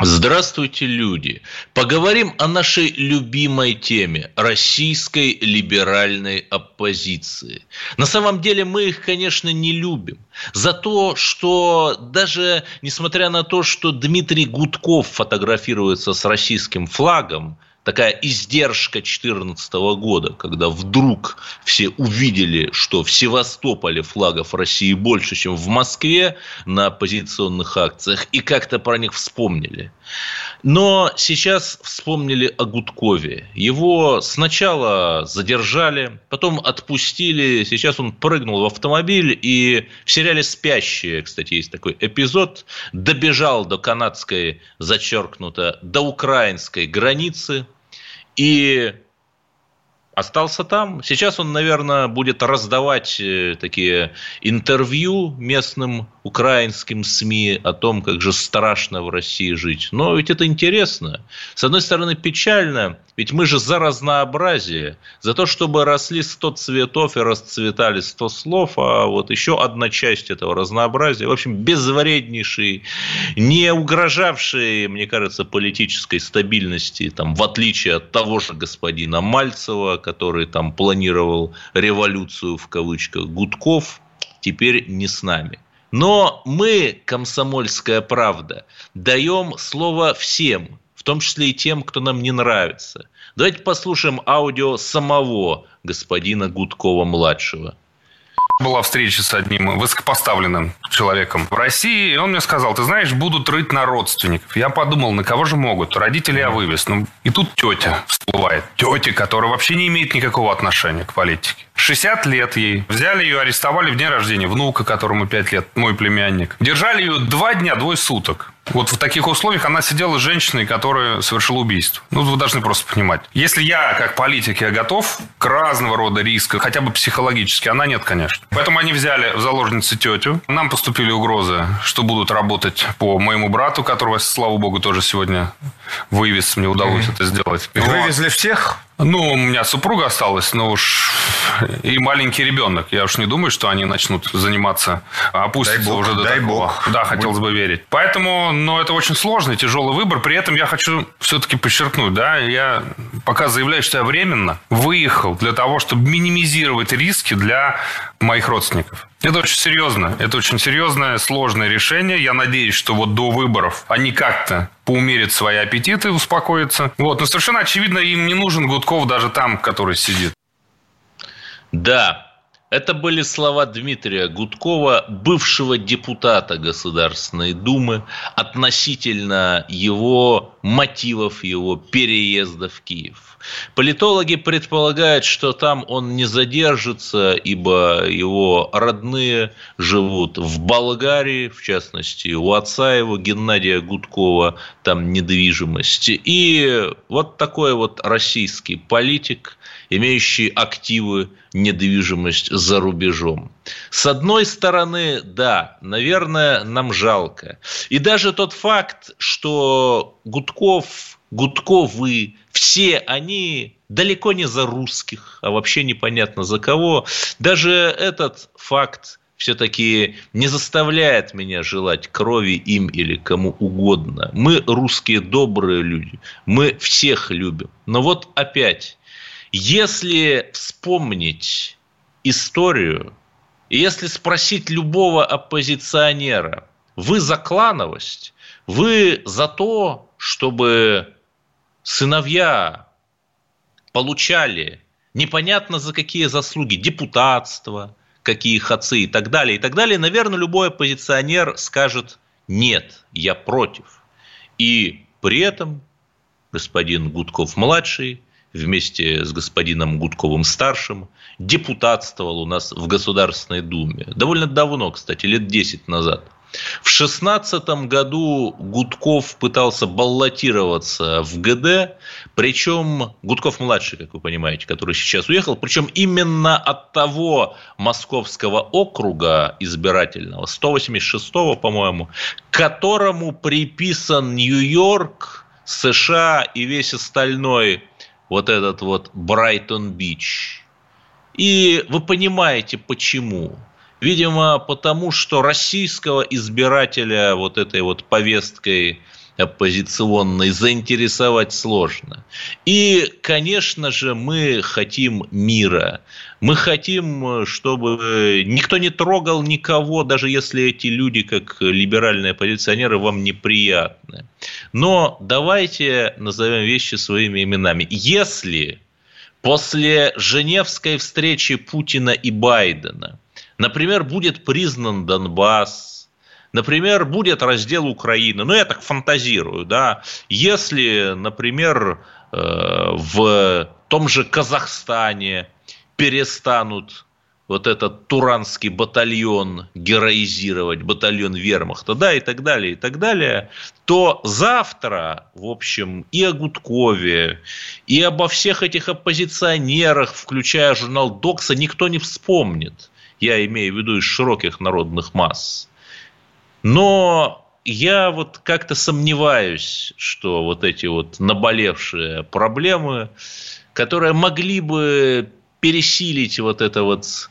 Здравствуйте, люди! Поговорим о нашей любимой теме – российской либеральной оппозиции. На самом деле мы их, конечно, не любим. За то, что даже несмотря на то, что Дмитрий Гудков фотографируется с российским флагом, такая издержка 2014 года, когда вдруг все увидели, что в Севастополе флагов России больше, чем в Москве на оппозиционных акциях, и как-то про них вспомнили. Но сейчас вспомнили о Гудкове. Его сначала задержали, потом отпустили, сейчас он прыгнул в автомобиль и в сериале «Спящие», кстати, есть такой эпизод, добежал до канадской, зачеркнуто, до украинской границы, и остался там. Сейчас он, наверное, будет раздавать э, такие интервью местным украинским СМИ о том, как же страшно в России жить. Но ведь это интересно. С одной стороны, печально, ведь мы же за разнообразие, за то, чтобы росли 100 цветов и расцветали 100 слов, а вот еще одна часть этого разнообразия, в общем, безвреднейший, не угрожавший, мне кажется, политической стабильности, там, в отличие от того же господина Мальцева, который там планировал революцию в кавычках Гудков, теперь не с нами. Но мы, комсомольская правда, даем слово всем, в том числе и тем, кто нам не нравится. Давайте послушаем аудио самого господина Гудкова-младшего была встреча с одним высокопоставленным человеком в России, и он мне сказал, ты знаешь, будут рыть на родственников. Я подумал, на кого же могут? Родители я вывез. Ну, и тут тетя всплывает. Тетя, которая вообще не имеет никакого отношения к политике. 60 лет ей. Взяли ее, арестовали в день рождения внука, которому 5 лет, мой племянник. Держали ее два дня, двое суток. Вот в таких условиях она сидела с женщиной, которая совершила убийство. Ну, вы должны просто понимать. Если я, как политик, я готов к разного рода рискам, хотя бы психологически, она нет, конечно. Поэтому они взяли в заложницы тетю. Нам поступили угрозы, что будут работать по моему брату, которого, слава богу, тоже сегодня вывез. Мне удалось mm-hmm. это сделать. Вывезли всех? Ну, у меня супруга осталась, но уж и маленький ребенок. Я уж не думаю, что они начнут заниматься, опуститься дай бог, уже до дай такого. Бог. Да, хотелось бы верить. Поэтому, ну, это очень сложный, тяжелый выбор. При этом я хочу все-таки подчеркнуть, да, я пока заявляю, что я временно выехал для того, чтобы минимизировать риски для моих родственников. Это очень серьезно. Это очень серьезное, сложное решение. Я надеюсь, что вот до выборов они как-то поумерят свои аппетиты, успокоятся. Вот. Но совершенно очевидно, им не нужен Гудков даже там, который сидит. Да, это были слова Дмитрия Гудкова, бывшего депутата Государственной Думы, относительно его мотивов его переезда в Киев. Политологи предполагают, что там он не задержится, ибо его родные живут в Болгарии, в частности, у отца его, Геннадия Гудкова, там недвижимость. И вот такой вот российский политик – имеющие активы, недвижимость за рубежом. С одной стороны, да, наверное, нам жалко. И даже тот факт, что Гудков, Гудковы, все они далеко не за русских, а вообще непонятно за кого. Даже этот факт все-таки не заставляет меня желать крови им или кому угодно. Мы русские добрые люди, мы всех любим. Но вот опять если вспомнить историю, если спросить любого оппозиционера, вы за клановость, вы за то, чтобы сыновья получали непонятно за какие заслуги, депутатство, какие хацы и так далее, и так далее, наверное, любой оппозиционер скажет «нет, я против». И при этом господин Гудков-младший вместе с господином Гудковым-старшим депутатствовал у нас в Государственной Думе. Довольно давно, кстати, лет 10 назад. В 2016 году Гудков пытался баллотироваться в ГД, причем Гудков-младший, как вы понимаете, который сейчас уехал, причем именно от того московского округа избирательного, 186-го, по-моему, которому приписан Нью-Йорк, США и весь остальной вот этот вот Брайтон-Бич. И вы понимаете, почему. Видимо, потому что российского избирателя вот этой вот повесткой оппозиционной заинтересовать сложно. И, конечно же, мы хотим мира. Мы хотим, чтобы никто не трогал никого, даже если эти люди, как либеральные оппозиционеры, вам неприятны. Но давайте назовем вещи своими именами. Если после Женевской встречи Путина и Байдена, например, будет признан Донбасс, например, будет раздел Украины, ну, я так фантазирую, да, если, например, э, в том же Казахстане перестанут вот этот туранский батальон героизировать, батальон вермахта, да, и так далее, и так далее, то завтра, в общем, и о Гудкове, и обо всех этих оппозиционерах, включая журнал Докса, никто не вспомнит. Я имею в виду из широких народных масс. Но я вот как-то сомневаюсь, что вот эти вот наболевшие проблемы, которые могли бы пересилить вот это вот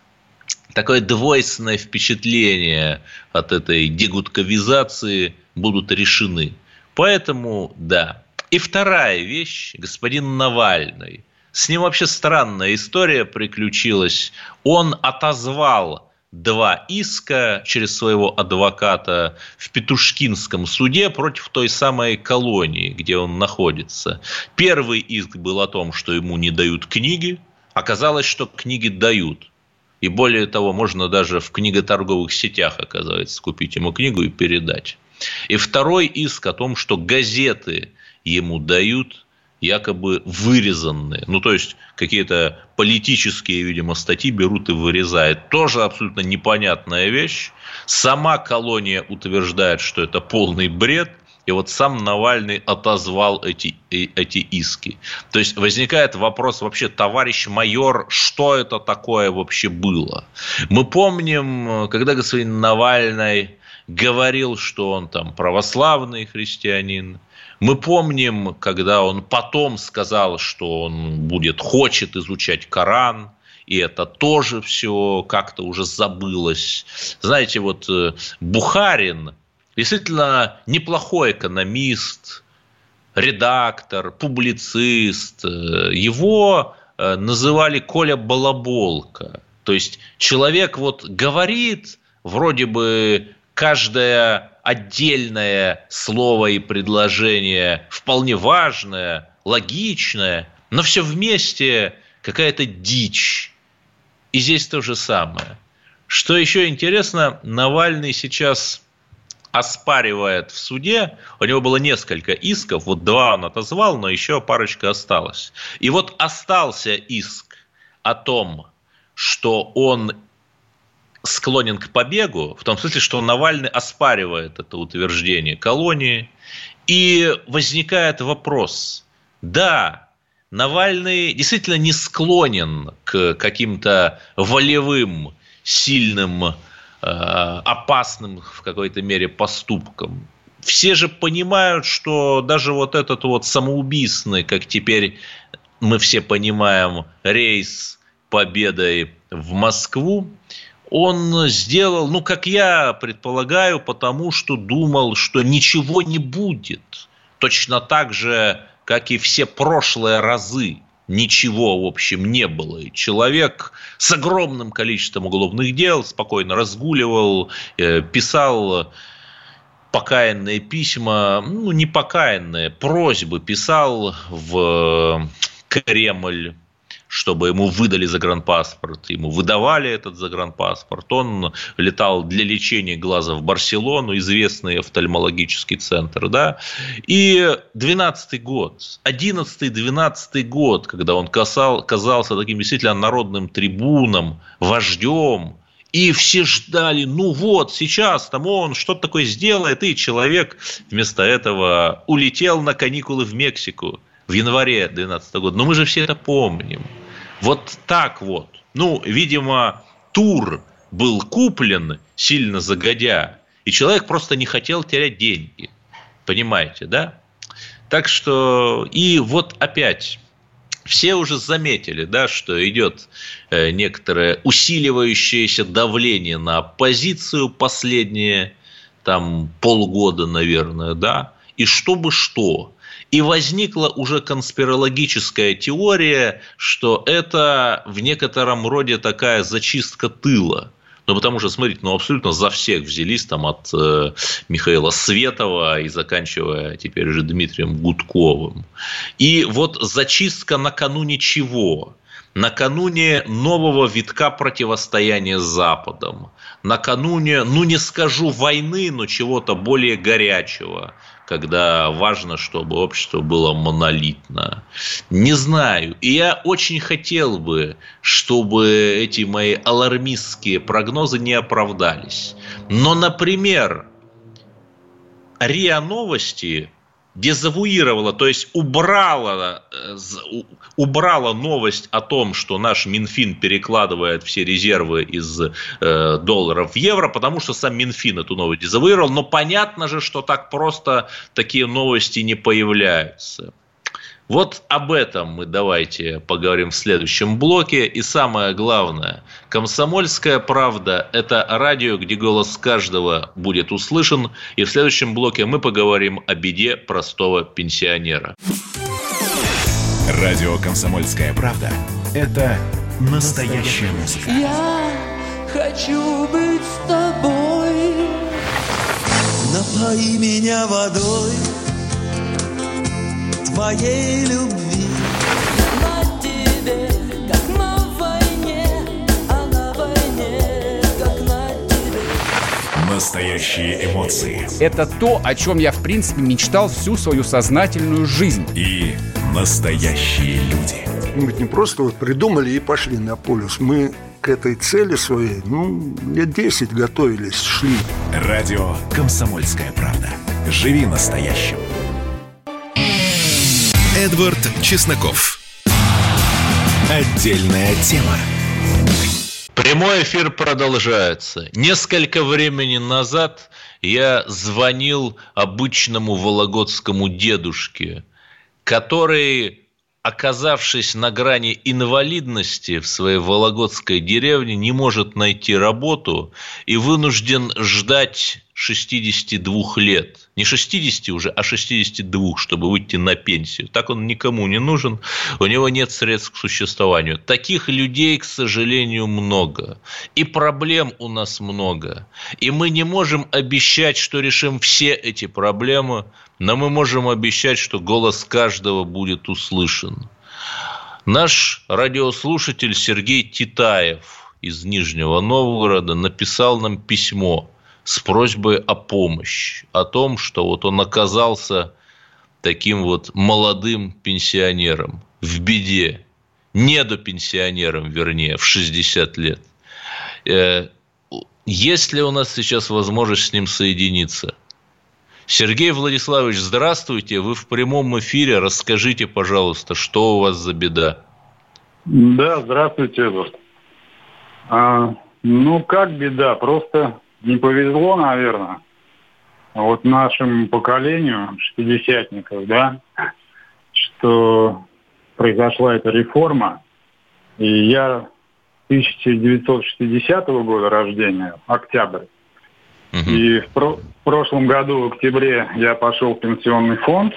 такое двойственное впечатление от этой дегудковизации будут решены. Поэтому, да. И вторая вещь, господин Навальный. С ним вообще странная история приключилась. Он отозвал два иска через своего адвоката в Петушкинском суде против той самой колонии, где он находится. Первый иск был о том, что ему не дают книги. Оказалось, что книги дают. И более того, можно даже в книготорговых сетях, оказывается, купить ему книгу и передать. И второй иск о том, что газеты ему дают якобы вырезанные. Ну, то есть, какие-то политические, видимо, статьи берут и вырезают. Тоже абсолютно непонятная вещь. Сама колония утверждает, что это полный бред – и вот сам Навальный отозвал эти, эти иски. То есть возникает вопрос вообще, товарищ майор, что это такое вообще было? Мы помним, когда господин Навальный говорил, что он там православный христианин. Мы помним, когда он потом сказал, что он будет, хочет изучать Коран и это тоже все как-то уже забылось. Знаете, вот э, Бухарин, действительно неплохой экономист, редактор, публицист. Его э, называли Коля Балаболка. То есть человек вот говорит, вроде бы каждое отдельное слово и предложение вполне важное, логичное, но все вместе какая-то дичь. И здесь то же самое. Что еще интересно, Навальный сейчас оспаривает в суде, у него было несколько исков, вот два он отозвал, но еще парочка осталась. И вот остался иск о том, что он склонен к побегу, в том смысле, что Навальный оспаривает это утверждение колонии, и возникает вопрос, да, Навальный действительно не склонен к каким-то волевым, сильным Э, опасным в какой-то мере поступком. Все же понимают, что даже вот этот вот самоубийственный, как теперь мы все понимаем, рейс победой в Москву, он сделал, ну, как я предполагаю, потому что думал, что ничего не будет. Точно так же, как и все прошлые разы ничего, в общем, не было. И человек с огромным количеством уголовных дел спокойно разгуливал, э, писал покаянные письма, ну, не покаянные, просьбы писал в Кремль, чтобы ему выдали загранпаспорт. Ему выдавали этот загранпаспорт. Он летал для лечения глаза в Барселону, известный офтальмологический центр. Да? И 12 год, 11-12 год, когда он касал, казался таким действительно народным трибуном, вождем, И все ждали, ну вот, сейчас там он что-то такое сделает, и человек вместо этого улетел на каникулы в Мексику в январе 2012 года. Но мы же все это помним. Вот так вот. Ну, видимо, тур был куплен сильно загодя, и человек просто не хотел терять деньги. Понимаете, да? Так что, и вот опять, все уже заметили, да, что идет э, некоторое усиливающееся давление на оппозицию последние там полгода, наверное, да, и чтобы что. И возникла уже конспирологическая теория, что это в некотором роде такая зачистка тыла. Ну, потому что, смотрите, ну, абсолютно за всех взялись там от э, Михаила Светова и заканчивая теперь уже Дмитрием Гудковым. И вот зачистка накануне чего? накануне нового витка противостояния с Западом, накануне, ну не скажу войны, но чего-то более горячего, когда важно, чтобы общество было монолитно. Не знаю. И я очень хотел бы, чтобы эти мои алармистские прогнозы не оправдались. Но, например, РИА Новости дезавуировала, то есть убрала, э, убрала новость о том, что наш Минфин перекладывает все резервы из э, долларов в евро, потому что сам Минфин эту новость дезавуировал. Но понятно же, что так просто такие новости не появляются. Вот об этом мы давайте поговорим в следующем блоке. И самое главное, «Комсомольская правда» – это радио, где голос каждого будет услышан. И в следующем блоке мы поговорим о беде простого пенсионера. Радио «Комсомольская правда» – это настоящая музыка. Я хочу быть с тобой. Напои меня водой твоей любви. На тебе, как на войне, а на войне, как на тебе. Настоящие эмоции. Это то, о чем я, в принципе, мечтал всю свою сознательную жизнь. И настоящие люди. Мы ведь не просто вот придумали и пошли на полюс. Мы к этой цели своей, ну, лет 10 готовились, шли. Радио «Комсомольская правда». Живи настоящим. Эдвард Чесноков. Отдельная тема. Прямой эфир продолжается. Несколько времени назад я звонил обычному вологодскому дедушке, который, оказавшись на грани инвалидности в своей вологодской деревне, не может найти работу и вынужден ждать 62 лет. Не 60 уже, а 62, чтобы выйти на пенсию. Так он никому не нужен, у него нет средств к существованию. Таких людей, к сожалению, много. И проблем у нас много. И мы не можем обещать, что решим все эти проблемы, но мы можем обещать, что голос каждого будет услышан. Наш радиослушатель Сергей Титаев из Нижнего Новгорода написал нам письмо – с просьбой о помощи, о том, что вот он оказался таким вот молодым пенсионером в беде, недопенсионером, вернее, в 60 лет. Э, есть ли у нас сейчас возможность с ним соединиться? Сергей Владиславович, здравствуйте. Вы в прямом эфире. Расскажите, пожалуйста, что у вас за беда? Да, здравствуйте. А, ну, как беда? Просто не повезло, наверное, вот нашему поколению шестидесятников, да, что произошла эта реформа, и я 1960 года рождения, октябрь, и в, про- в прошлом году, в октябре, я пошел в пенсионный фонд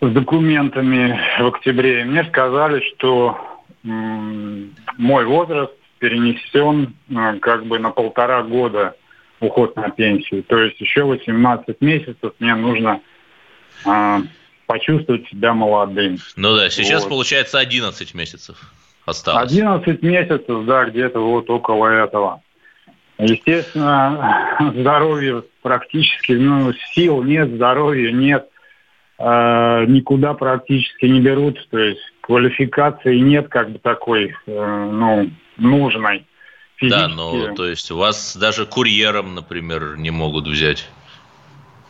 с документами в октябре, и мне сказали, что м- мой возраст перенесен э, как бы на полтора года уход на пенсию. То есть еще 18 месяцев мне нужно э, почувствовать себя молодым. Ну да, сейчас вот. получается 11 месяцев осталось. 11 месяцев, да, где-то вот около этого. Естественно, здоровье практически, ну, сил нет, здоровья нет, э, никуда практически не берут, то есть квалификации нет как бы такой, э, ну, нужной. Да, ну, то есть вас даже курьером, например, не могут взять.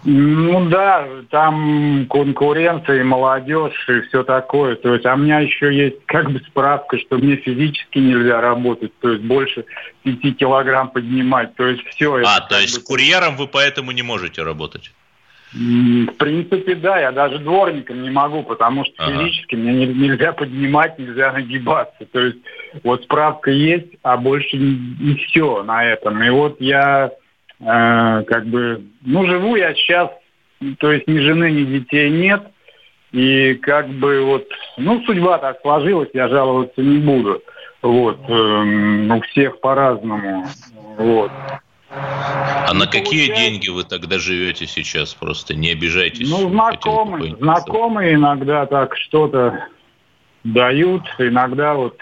Ну да, там конкуренция и молодежь и все такое. То есть, а у меня еще есть как бы справка, что мне физически нельзя работать, то есть больше 5 килограмм поднимать. То есть все. А, то есть бы... курьером вы поэтому не можете работать? В принципе, да, я даже дворником не могу, потому что ага. физически мне нельзя поднимать, нельзя нагибаться. То есть вот справка есть, а больше не, все на этом. И вот я э, как бы, ну, живу я сейчас, то есть ни жены, ни детей нет, и как бы вот, ну, судьба так сложилась, я жаловаться не буду. Вот, э, у всех по-разному. Вот. А на какие получается... деньги вы тогда живете сейчас? Просто не обижайтесь. Ну, знакомые, знакомые иногда так что-то дают, иногда вот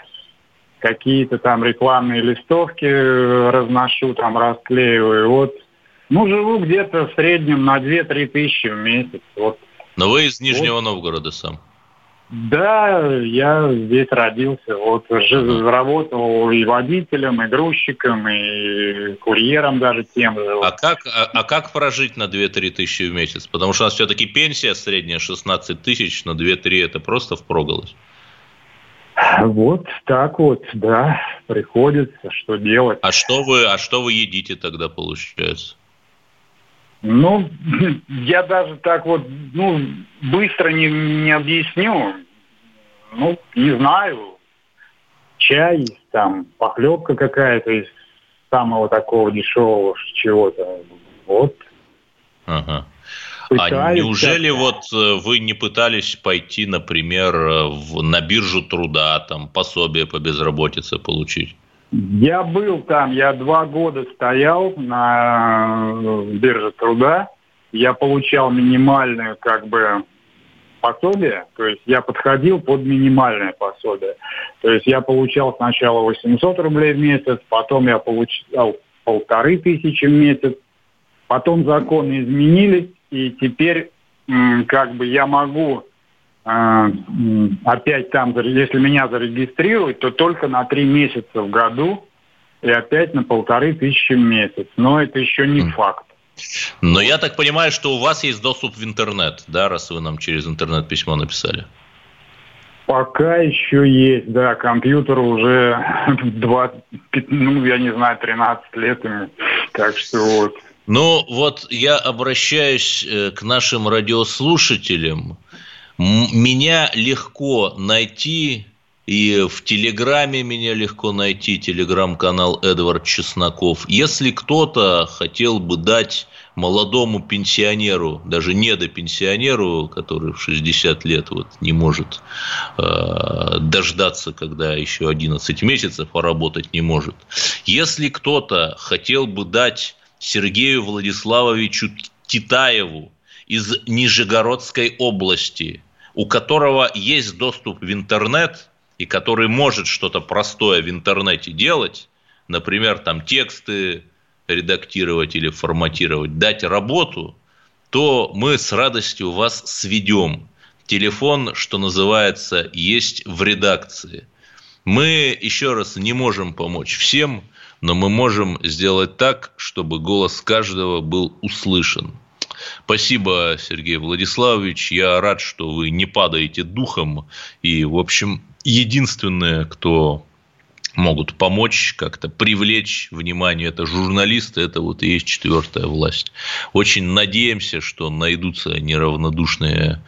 какие-то там рекламные листовки разношу, там расклеиваю. Вот, ну, живу где-то в среднем на 2-3 тысячи в месяц. Вот. Но вы из Нижнего вот. Новгорода сам? Да, я здесь родился. Вот работал и водителем, и грузчиком, и курьером даже тем же. А как, а, а как прожить на 2-3 тысячи в месяц? Потому что у нас все-таки пенсия средняя 16 тысяч, но 2-3 это просто впроголось. Вот так вот, да, приходится, что делать. А что вы, а что вы едите тогда, получается? Ну, я даже так вот, ну, быстро не, не объясню. Ну, не знаю. Чай, там, похлебка какая-то из самого такого дешевого чего-то. Вот. Ага. А неужели вот э, вы не пытались пойти, например, э, в, на биржу труда, там, пособие по безработице получить? Я был там, я два года стоял на э, бирже труда, я получал минимальную как бы пособие, то есть я подходил под минимальное пособие. То есть я получал сначала 800 рублей в месяц, потом я получал полторы тысячи в месяц, потом законы изменились, и теперь как бы я могу опять там, если меня зарегистрируют, то только на три месяца в году и опять на полторы тысячи в месяц. Но это еще не факт. Но я так понимаю, что у вас есть доступ в интернет, да, раз вы нам через интернет письмо написали? Пока еще есть, да, компьютер уже 20, ну, я не знаю, 13 лет ему, так что вот. Ну, вот я обращаюсь э, к нашим радиослушателям. Меня легко найти, и в Телеграме меня легко найти, телеграм-канал Эдвард Чесноков. Если кто-то хотел бы дать молодому пенсионеру, даже не до пенсионеру, который в 60 лет вот не может э, дождаться, когда еще 11 месяцев поработать не может. Если кто-то хотел бы дать Сергею Владиславовичу Титаеву из Нижегородской области, у которого есть доступ в интернет и который может что-то простое в интернете делать, например, там тексты редактировать или форматировать, дать работу, то мы с радостью вас сведем. Телефон, что называется, есть в редакции. Мы, еще раз, не можем помочь всем, но мы можем сделать так, чтобы голос каждого был услышан. Спасибо, Сергей Владиславович. Я рад, что вы не падаете духом. И, в общем, единственное, кто могут помочь как-то привлечь внимание, это журналисты, это вот и есть четвертая власть. Очень надеемся, что найдутся неравнодушные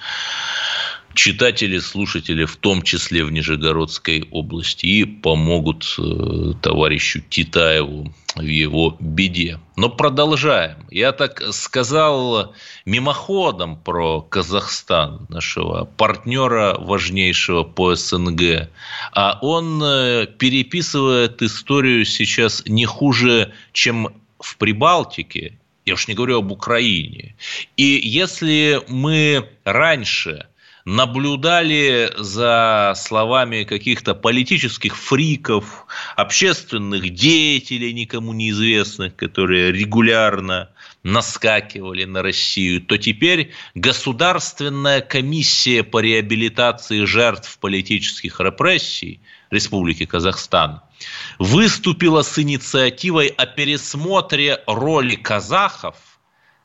читатели, слушатели, в том числе в Нижегородской области, и помогут э, товарищу Титаеву в его беде. Но продолжаем. Я так сказал мимоходом про Казахстан, нашего партнера важнейшего по СНГ. А он э, переписывает историю сейчас не хуже, чем в Прибалтике. Я уж не говорю об Украине. И если мы раньше – наблюдали за словами каких-то политических фриков, общественных деятелей никому неизвестных, которые регулярно наскакивали на Россию, то теперь Государственная комиссия по реабилитации жертв политических репрессий Республики Казахстан выступила с инициативой о пересмотре роли казахов –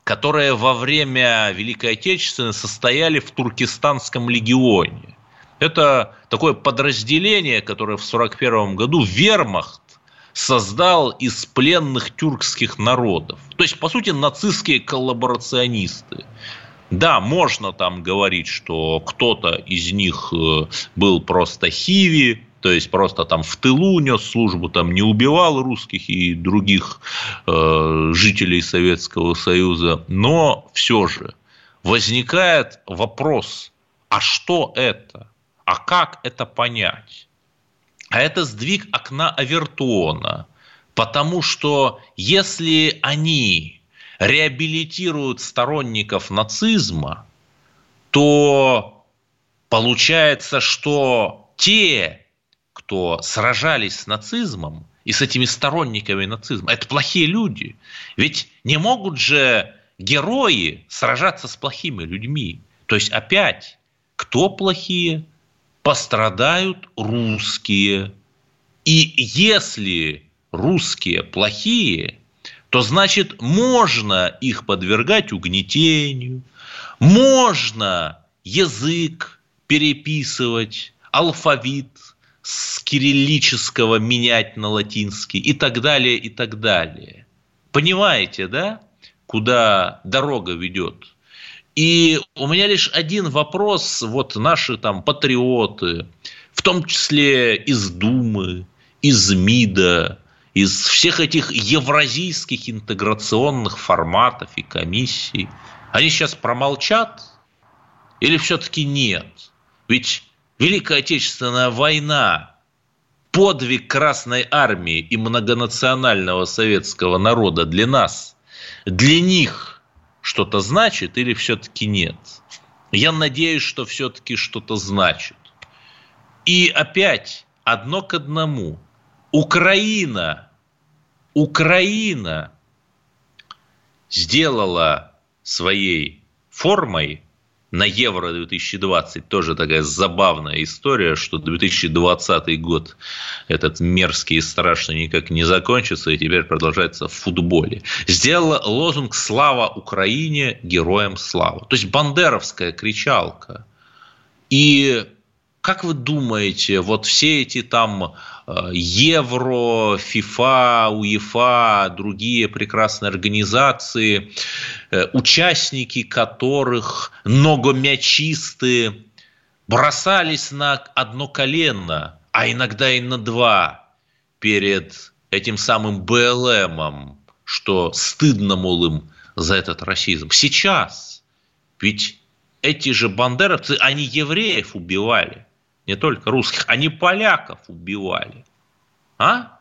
которые во время Великой Отечественной состояли в Туркестанском легионе. Это такое подразделение, которое в 1941 году вермахт создал из пленных тюркских народов. То есть, по сути, нацистские коллаборационисты. Да, можно там говорить, что кто-то из них э, был просто хиви, то есть просто там в тылу нес службу, там не убивал русских и других э, жителей Советского Союза, но все же возникает вопрос, а что это? А как это понять? А это сдвиг окна Авертона, потому что если они реабилитируют сторонников нацизма, то получается, что те кто сражались с нацизмом и с этими сторонниками нацизма, это плохие люди. Ведь не могут же герои сражаться с плохими людьми. То есть опять, кто плохие? Пострадают русские. И если русские плохие, то значит можно их подвергать угнетению, можно язык переписывать, алфавит с кириллического менять на латинский и так далее, и так далее. Понимаете, да, куда дорога ведет? И у меня лишь один вопрос, вот наши там патриоты, в том числе из Думы, из МИДа, из всех этих евразийских интеграционных форматов и комиссий, они сейчас промолчат или все-таки нет? Ведь Великая Отечественная война, подвиг Красной Армии и многонационального советского народа для нас, для них что-то значит или все-таки нет? Я надеюсь, что все-таки что-то значит. И опять одно к одному. Украина, Украина сделала своей формой на Евро 2020 тоже такая забавная история, что 2020 год этот мерзкий и страшный никак не закончится и теперь продолжается в футболе. Сделала лозунг «Слава Украине! Героям слава!» То есть бандеровская кричалка. И как вы думаете, вот все эти там Евро, ФИФА, УЕФА, другие прекрасные организации, э, участники которых многомячисты, бросались на одно колено, а иногда и на два перед этим самым БЛМом, что стыдно, мол, им за этот расизм. Сейчас ведь эти же бандеровцы, они евреев убивали не только русских, они поляков убивали. А?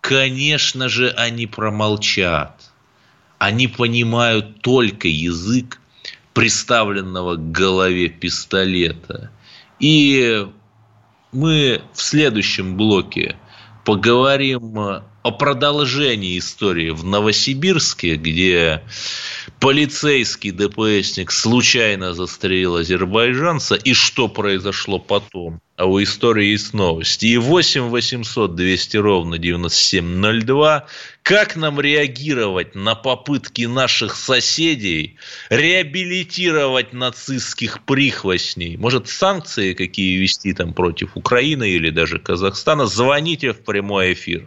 Конечно же, они промолчат. Они понимают только язык приставленного к голове пистолета. И мы в следующем блоке поговорим о продолжении истории в Новосибирске, где полицейский ДПСник случайно застрелил азербайджанца, и что произошло потом. А у истории есть новости. И 8 800 200 ровно 9702. Как нам реагировать на попытки наших соседей реабилитировать нацистских прихвостней? Может, санкции какие вести там против Украины или даже Казахстана? Звоните в прямой эфир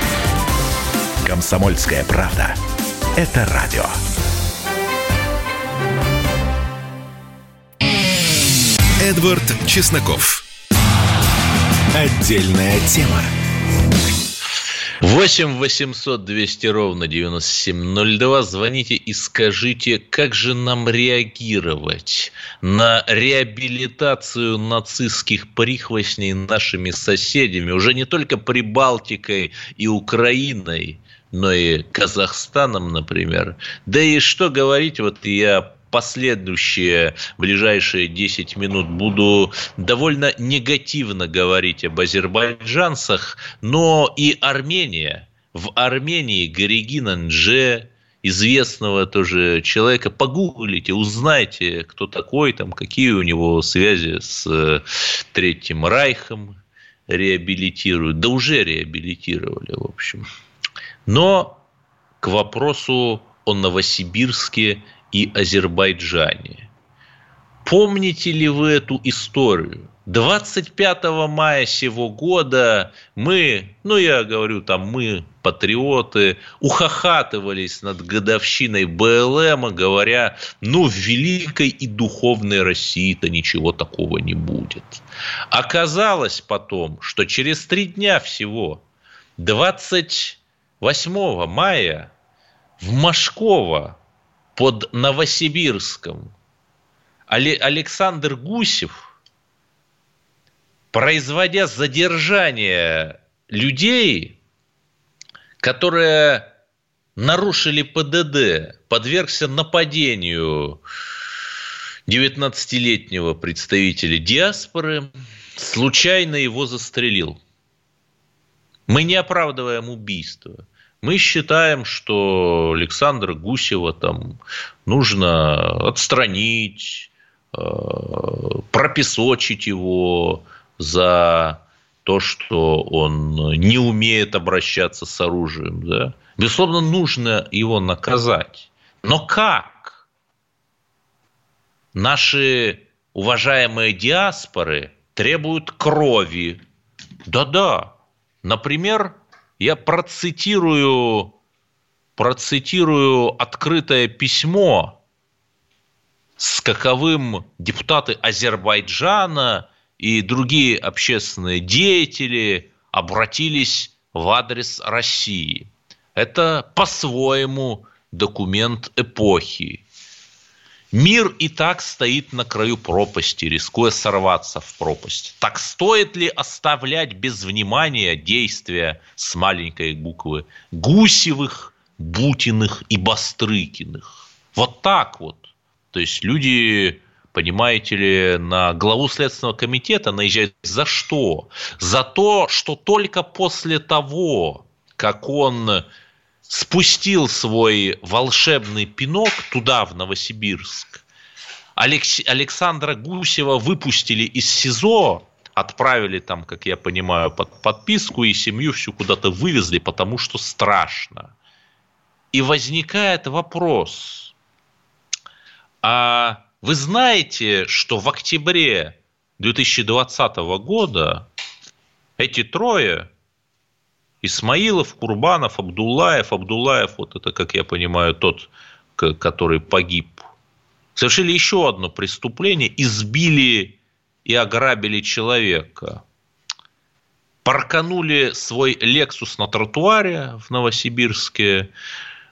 Комсомольская правда. Это радио. Эдвард Чесноков. Отдельная тема. 8 800 200 ровно 9702. Звоните и скажите, как же нам реагировать на реабилитацию нацистских прихвостней нашими соседями, уже не только Прибалтикой и Украиной, но и Казахстаном, например. Да и что говорить, вот я последующие ближайшие 10 минут буду довольно негативно говорить об азербайджанцах, но и Армения. В Армении Горегина Нже, известного тоже человека, погуглите, узнайте, кто такой, там, какие у него связи с Третьим Райхом, реабилитируют, да уже реабилитировали, в общем. Но к вопросу о Новосибирске и Азербайджане. Помните ли вы эту историю? 25 мая сего года мы, ну я говорю там мы, патриоты, ухахатывались над годовщиной БЛМ, говоря, ну в великой и духовной России-то ничего такого не будет. Оказалось потом, что через три дня всего, 28 мая, в Машково под Новосибирском Александр Гусев, производя задержание людей, которые нарушили ПДД, подвергся нападению 19-летнего представителя диаспоры, случайно его застрелил. Мы не оправдываем убийство. Мы считаем, что Александра Гусева там нужно отстранить, э, пропесочить его за то, что он не умеет обращаться с оружием. Да? Безусловно, нужно его наказать. Но как? Наши уважаемые диаспоры требуют крови. Да-да. Например, я процитирую, процитирую открытое письмо, с каковым депутаты Азербайджана и другие общественные деятели обратились в адрес России. Это по-своему документ эпохи. Мир и так стоит на краю пропасти, рискуя сорваться в пропасть. Так стоит ли оставлять без внимания действия с маленькой буквы Гусевых, Бутиных и Бастрыкиных? Вот так вот. То есть люди, понимаете ли, на главу Следственного комитета наезжают за что? За то, что только после того, как он спустил свой волшебный пинок туда, в Новосибирск. Алекс... Александра Гусева выпустили из СИЗО, отправили там, как я понимаю, под подписку и семью всю куда-то вывезли, потому что страшно. И возникает вопрос, а вы знаете, что в октябре 2020 года эти трое Исмаилов, Курбанов, Абдулаев. Абдулаев, вот это, как я понимаю, тот, который погиб. Совершили еще одно преступление, избили и ограбили человека. Парканули свой Лексус на тротуаре в Новосибирске.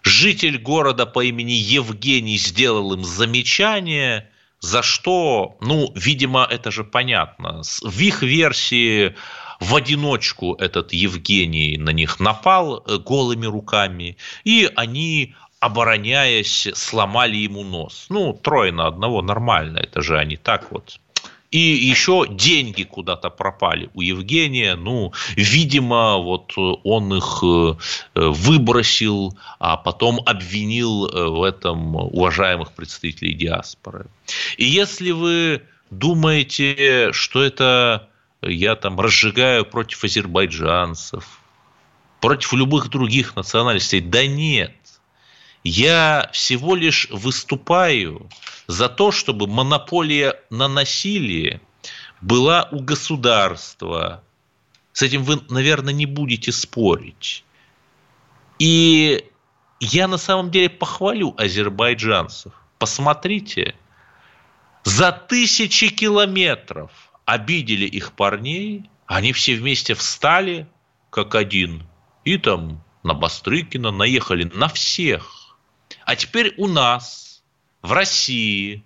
Житель города по имени Евгений сделал им замечание, за что, ну, видимо, это же понятно. В их версии в одиночку этот Евгений на них напал э, голыми руками, и они обороняясь, сломали ему нос. Ну, трое на одного нормально, это же они так вот. И еще деньги куда-то пропали у Евгения. Ну, видимо, вот он их э, выбросил, а потом обвинил э, в этом уважаемых представителей диаспоры. И если вы думаете, что это я там разжигаю против азербайджанцев, против любых других национальностей. Да нет. Я всего лишь выступаю за то, чтобы монополия на насилие была у государства. С этим вы, наверное, не будете спорить. И я на самом деле похвалю азербайджанцев. Посмотрите, за тысячи километров обидели их парней, они все вместе встали, как один, и там на Бастрыкина наехали на всех. А теперь у нас, в России,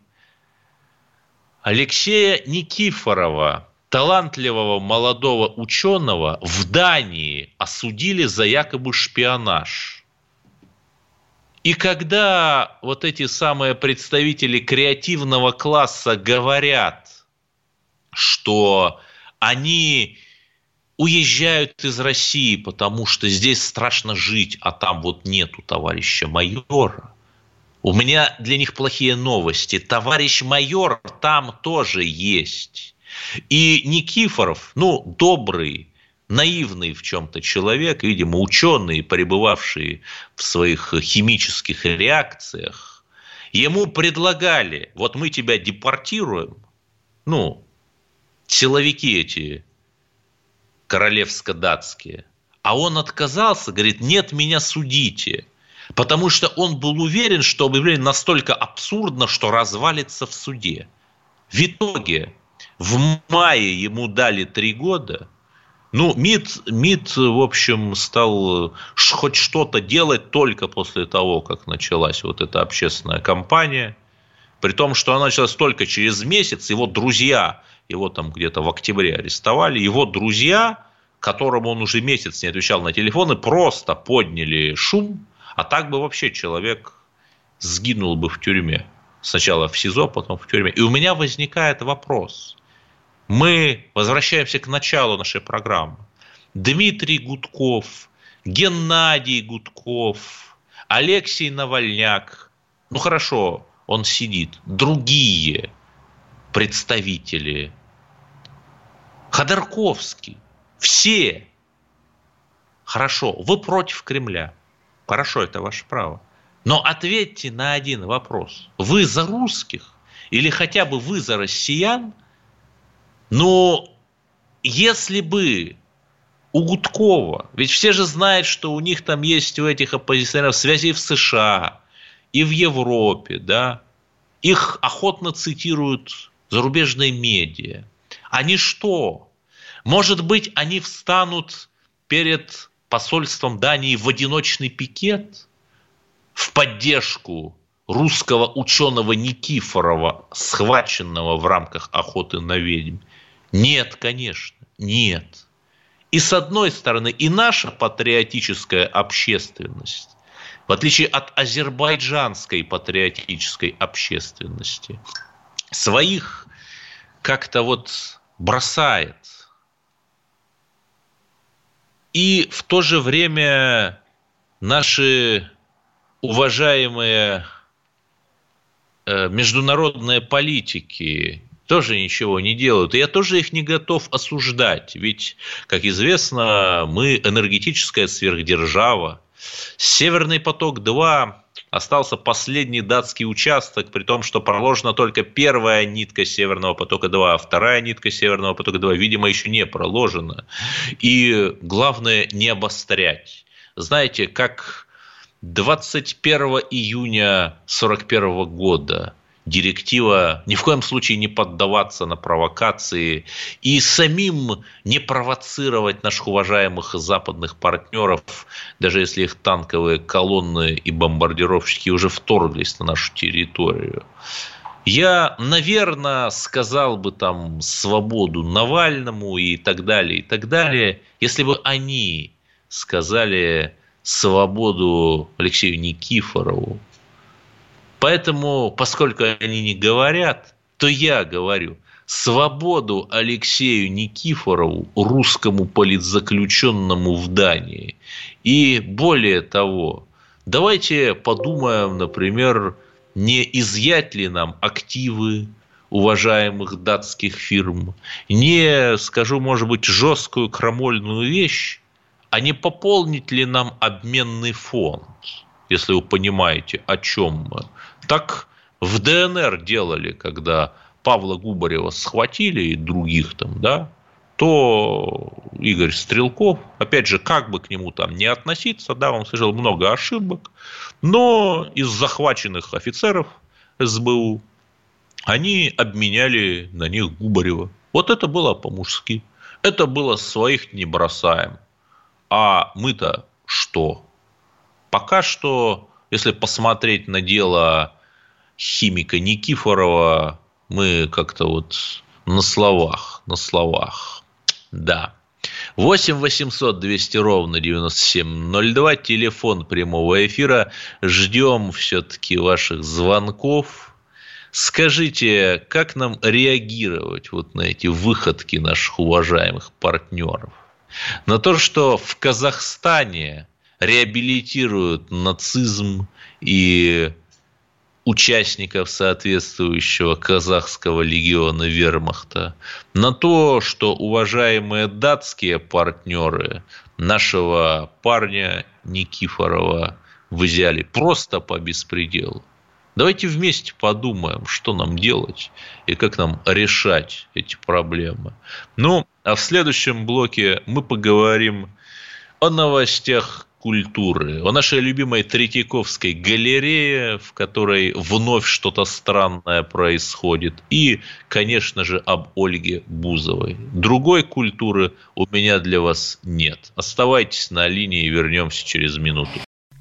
Алексея Никифорова, талантливого молодого ученого, в Дании осудили за якобы шпионаж. И когда вот эти самые представители креативного класса говорят, что они уезжают из России, потому что здесь страшно жить, а там вот нету товарища майора. У меня для них плохие новости. Товарищ майор там тоже есть. И Никифоров, ну, добрый, наивный в чем-то человек, видимо, ученый, пребывавший в своих химических реакциях, ему предлагали, вот мы тебя депортируем, ну, силовики эти королевско-датские, а он отказался, говорит, нет, меня судите, потому что он был уверен, что объявление настолько абсурдно, что развалится в суде. В итоге в мае ему дали три года. Ну, МИД, МИД, в общем, стал хоть что-то делать только после того, как началась вот эта общественная кампания. При том, что она началась только через месяц, его друзья, его там где-то в октябре арестовали, его друзья, которому он уже месяц не отвечал на телефоны, просто подняли шум, а так бы вообще человек сгинул бы в тюрьме. Сначала в СИЗО, потом в тюрьме. И у меня возникает вопрос – мы возвращаемся к началу нашей программы. Дмитрий Гудков, Геннадий Гудков, Алексей Навальняк. Ну хорошо, он сидит. Другие представители. Ходорковский. Все. Хорошо, вы против Кремля. Хорошо, это ваше право. Но ответьте на один вопрос. Вы за русских? Или хотя бы вы за россиян – но если бы у Гудкова, ведь все же знают, что у них там есть у этих оппозиционеров связи в США и в Европе, да, их охотно цитируют зарубежные медиа. Они что? Может быть, они встанут перед посольством Дании в одиночный пикет в поддержку русского ученого Никифорова, схваченного в рамках охоты на ведьм. Нет, конечно, нет. И с одной стороны, и наша патриотическая общественность, в отличие от азербайджанской патриотической общественности, своих как-то вот бросает. И в то же время наши уважаемые э, международные политики тоже ничего не делают. И я тоже их не готов осуждать. Ведь, как известно, мы энергетическая сверхдержава. Северный поток-2 остался последний датский участок, при том, что проложена только первая нитка Северного потока-2, а вторая нитка Северного потока-2, видимо, еще не проложена. И главное не обострять. Знаете, как 21 июня 1941 года директива ни в коем случае не поддаваться на провокации и самим не провоцировать наших уважаемых западных партнеров, даже если их танковые колонны и бомбардировщики уже вторглись на нашу территорию. Я, наверное, сказал бы там свободу Навальному и так далее, и так далее, если бы они сказали свободу Алексею Никифорову, Поэтому, поскольку они не говорят, то я говорю, свободу Алексею Никифорову, русскому политзаключенному в Дании. И более того, давайте подумаем, например, не изъять ли нам активы уважаемых датских фирм, не, скажу, может быть, жесткую крамольную вещь, а не пополнить ли нам обменный фонд, если вы понимаете, о чем мы. Так в ДНР делали, когда Павла Губарева схватили и других там, да, то Игорь Стрелков, опять же, как бы к нему там не относиться, да, он совершил много ошибок, но из захваченных офицеров СБУ они обменяли на них Губарева. Вот это было по-мужски. Это было своих не бросаем. А мы-то что? Пока что, если посмотреть на дело химика Никифорова, мы как-то вот на словах, на словах. Да. 8 800 200 ровно 9702, телефон прямого эфира. Ждем все-таки ваших звонков. Скажите, как нам реагировать вот на эти выходки наших уважаемых партнеров? На то, что в Казахстане реабилитируют нацизм и участников соответствующего казахского легиона вермахта, на то, что уважаемые датские партнеры нашего парня Никифорова взяли просто по беспределу. Давайте вместе подумаем, что нам делать и как нам решать эти проблемы. Ну, а в следующем блоке мы поговорим о новостях культуры, о нашей любимой Третьяковской галерее, в которой вновь что-то странное происходит, и, конечно же, об Ольге Бузовой. Другой культуры у меня для вас нет. Оставайтесь на линии, вернемся через минуту.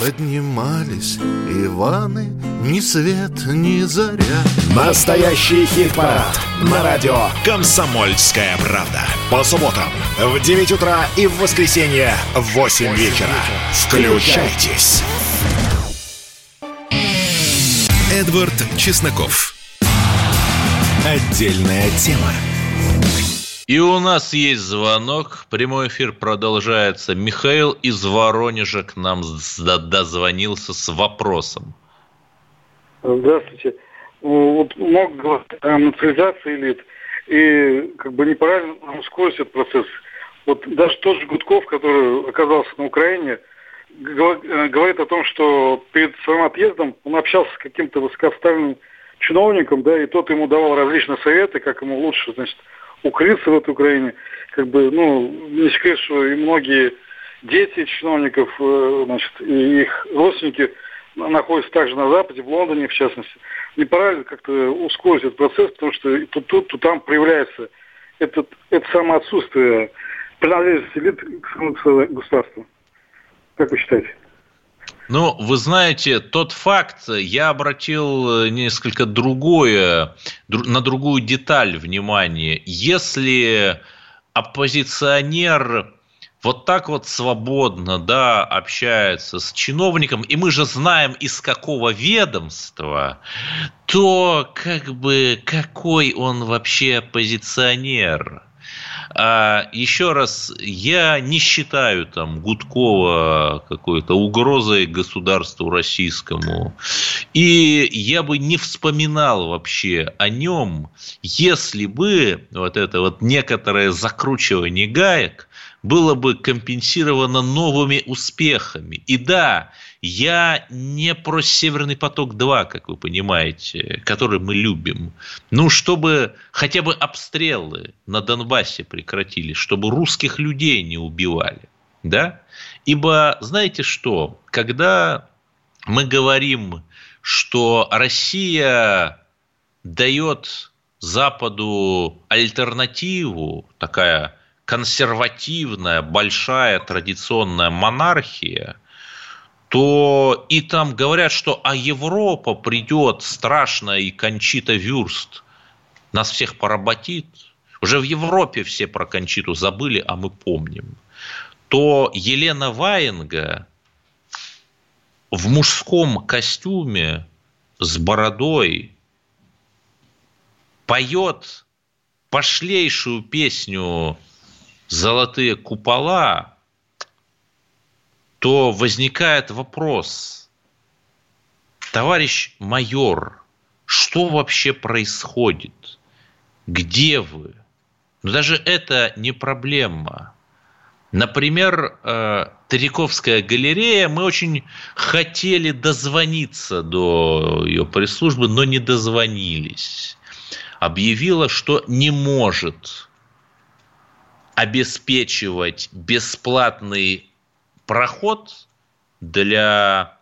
Поднимались Иваны, ни свет, ни заря. Настоящий хит-парад на радио «Комсомольская правда». По субботам в 9 утра и в воскресенье в 8 вечера. Включайтесь. Эдвард Чесноков. Отдельная тема. И у нас есть звонок. Прямой эфир продолжается. Михаил из Воронежа к нам дозвонился с вопросом. Здравствуйте. Вот много говорят о нацизации элит. И как бы неправильно ускорить этот процесс. Вот даже тот же Гудков, который оказался на Украине, говорит о том, что перед своим отъездом он общался с каким-то высокоставленным чиновником, да, и тот ему давал различные советы, как ему лучше, значит, укрыться в этой Украине. Как бы, ну, не секрет, что и многие дети чиновников, э, значит, и их родственники находятся также на Западе, в Лондоне, в частности. Не пора ли как-то ускорить этот процесс, потому что тут, тут, тут там проявляется этот, это самое отсутствие принадлежности элит к государству. Как вы считаете? Ну, вы знаете, тот факт, я обратил несколько другое, на другую деталь внимания. Если оппозиционер вот так вот свободно, да, общается с чиновником, и мы же знаем, из какого ведомства, то как бы какой он вообще оппозиционер? А еще раз, я не считаю там Гудкова какой-то угрозой государству российскому. И я бы не вспоминал вообще о нем, если бы вот это вот некоторое закручивание гаек было бы компенсировано новыми успехами. И да, я не про Северный поток-2, как вы понимаете, который мы любим. Ну, чтобы хотя бы обстрелы на Донбассе прекратились, чтобы русских людей не убивали. Да? Ибо, знаете что, когда мы говорим, что Россия дает Западу альтернативу, такая консервативная, большая традиционная монархия, то и там говорят, что а Европа придет страшная и Кончита Вюрст нас всех поработит. Уже в Европе все про Кончиту забыли, а мы помним. То Елена Ваенга в мужском костюме с бородой поет пошлейшую песню золотые купола, то возникает вопрос, товарищ майор, что вообще происходит? Где вы? Но даже это не проблема. Например, э, Третьяковская галерея. Мы очень хотели дозвониться до ее пресс-службы, но не дозвонились. Объявила, что не может обеспечивать бесплатный проход для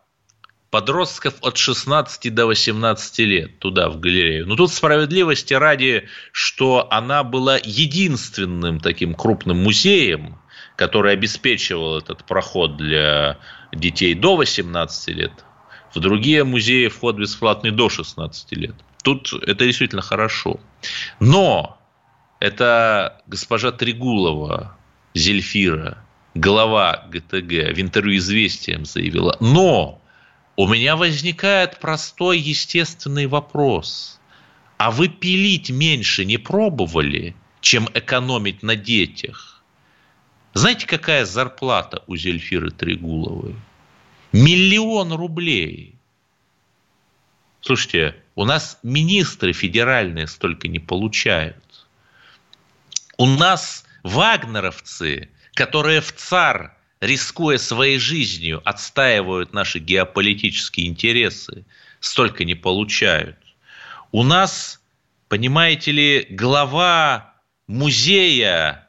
подростков от 16 до 18 лет туда, в галерею. Но тут справедливости ради, что она была единственным таким крупным музеем, который обеспечивал этот проход для детей до 18 лет. В другие музеи вход бесплатный до 16 лет. Тут это действительно хорошо. Но это госпожа Тригулова, Зельфира, глава ГТГ в интервью «Известиям» заявила. Но у меня возникает простой естественный вопрос. А вы пилить меньше не пробовали, чем экономить на детях? Знаете, какая зарплата у Зельфиры Трегуловой? Миллион рублей. Слушайте, у нас министры федеральные столько не получают. У нас вагнеровцы, которые в ЦАР рискуя своей жизнью, отстаивают наши геополитические интересы, столько не получают. У нас, понимаете ли, глава музея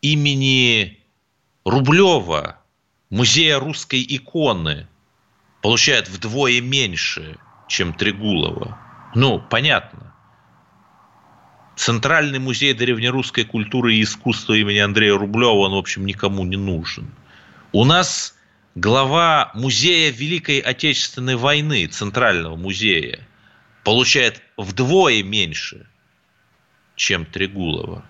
имени Рублева, музея русской иконы, получает вдвое меньше, чем Трегулова. Ну, понятно. Центральный музей древнерусской культуры и искусства имени Андрея Рублева, он, в общем, никому не нужен. У нас глава музея Великой Отечественной войны, Центрального музея, получает вдвое меньше, чем Трегулова.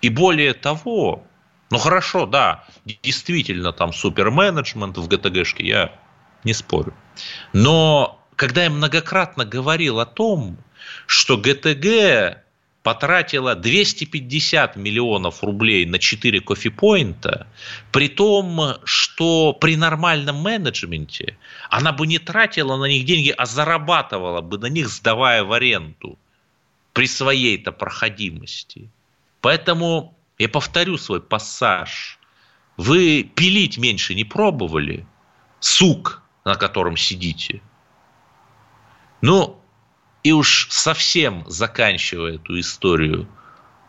И более того, ну хорошо, да, действительно там суперменеджмент в ГТГшке, я не спорю. Но когда я многократно говорил о том, что ГТГ потратила 250 миллионов рублей на 4 кофепоинта, при том, что при нормальном менеджменте она бы не тратила на них деньги, а зарабатывала бы на них, сдавая в аренду при своей-то проходимости. Поэтому я повторю свой пассаж. Вы пилить меньше не пробовали? Сук, на котором сидите. Ну, и уж совсем заканчивая эту историю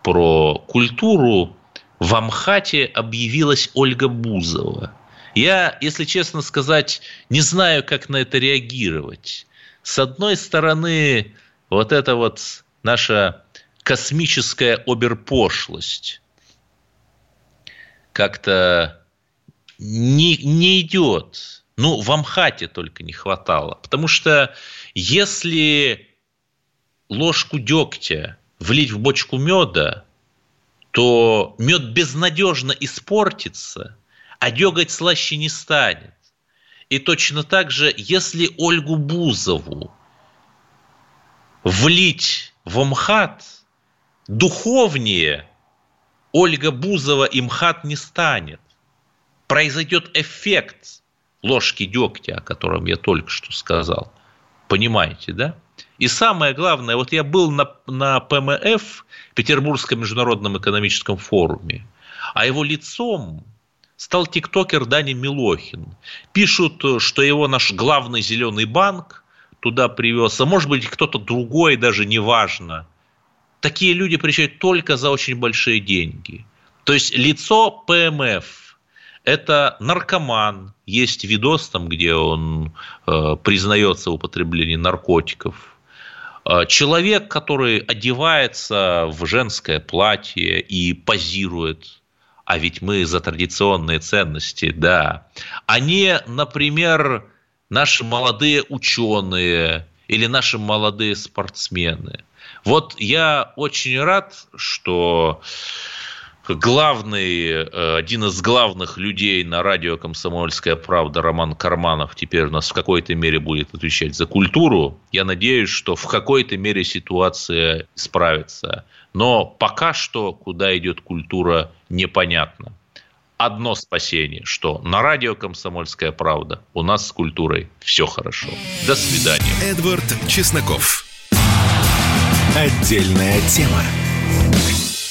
про культуру, в Амхате объявилась Ольга Бузова. Я, если честно сказать, не знаю, как на это реагировать. С одной стороны, вот эта вот наша космическая оберпошлость как-то не, не идет. Ну, в Амхате только не хватало. Потому что если ложку дегтя влить в бочку меда, то мед безнадежно испортится, а деготь слаще не станет. И точно так же, если Ольгу Бузову влить в МХАТ, духовнее Ольга Бузова и МХАТ не станет. Произойдет эффект ложки дегтя, о котором я только что сказал. Понимаете, да? И самое главное, вот я был на, на ПМФ, Петербургском международном экономическом форуме, а его лицом стал тиктокер Дани Милохин. Пишут, что его наш главный зеленый банк туда привез, а может быть кто-то другой, даже неважно. Такие люди приезжают только за очень большие деньги. То есть лицо ПМФ – это наркоман. Есть видос там, где он э, признается в употреблении наркотиков. А, человек, который одевается в женское платье и позирует, а ведь мы за традиционные ценности, да, а не, например, наши молодые ученые или наши молодые спортсмены. Вот я очень рад, что главный, э, один из главных людей на радио «Комсомольская правда» Роман Карманов теперь у нас в какой-то мере будет отвечать за культуру. Я надеюсь, что в какой-то мере ситуация справится. Но пока что, куда идет культура, непонятно. Одно спасение, что на радио «Комсомольская правда» у нас с культурой все хорошо. До свидания. Эдвард Чесноков. Отдельная тема.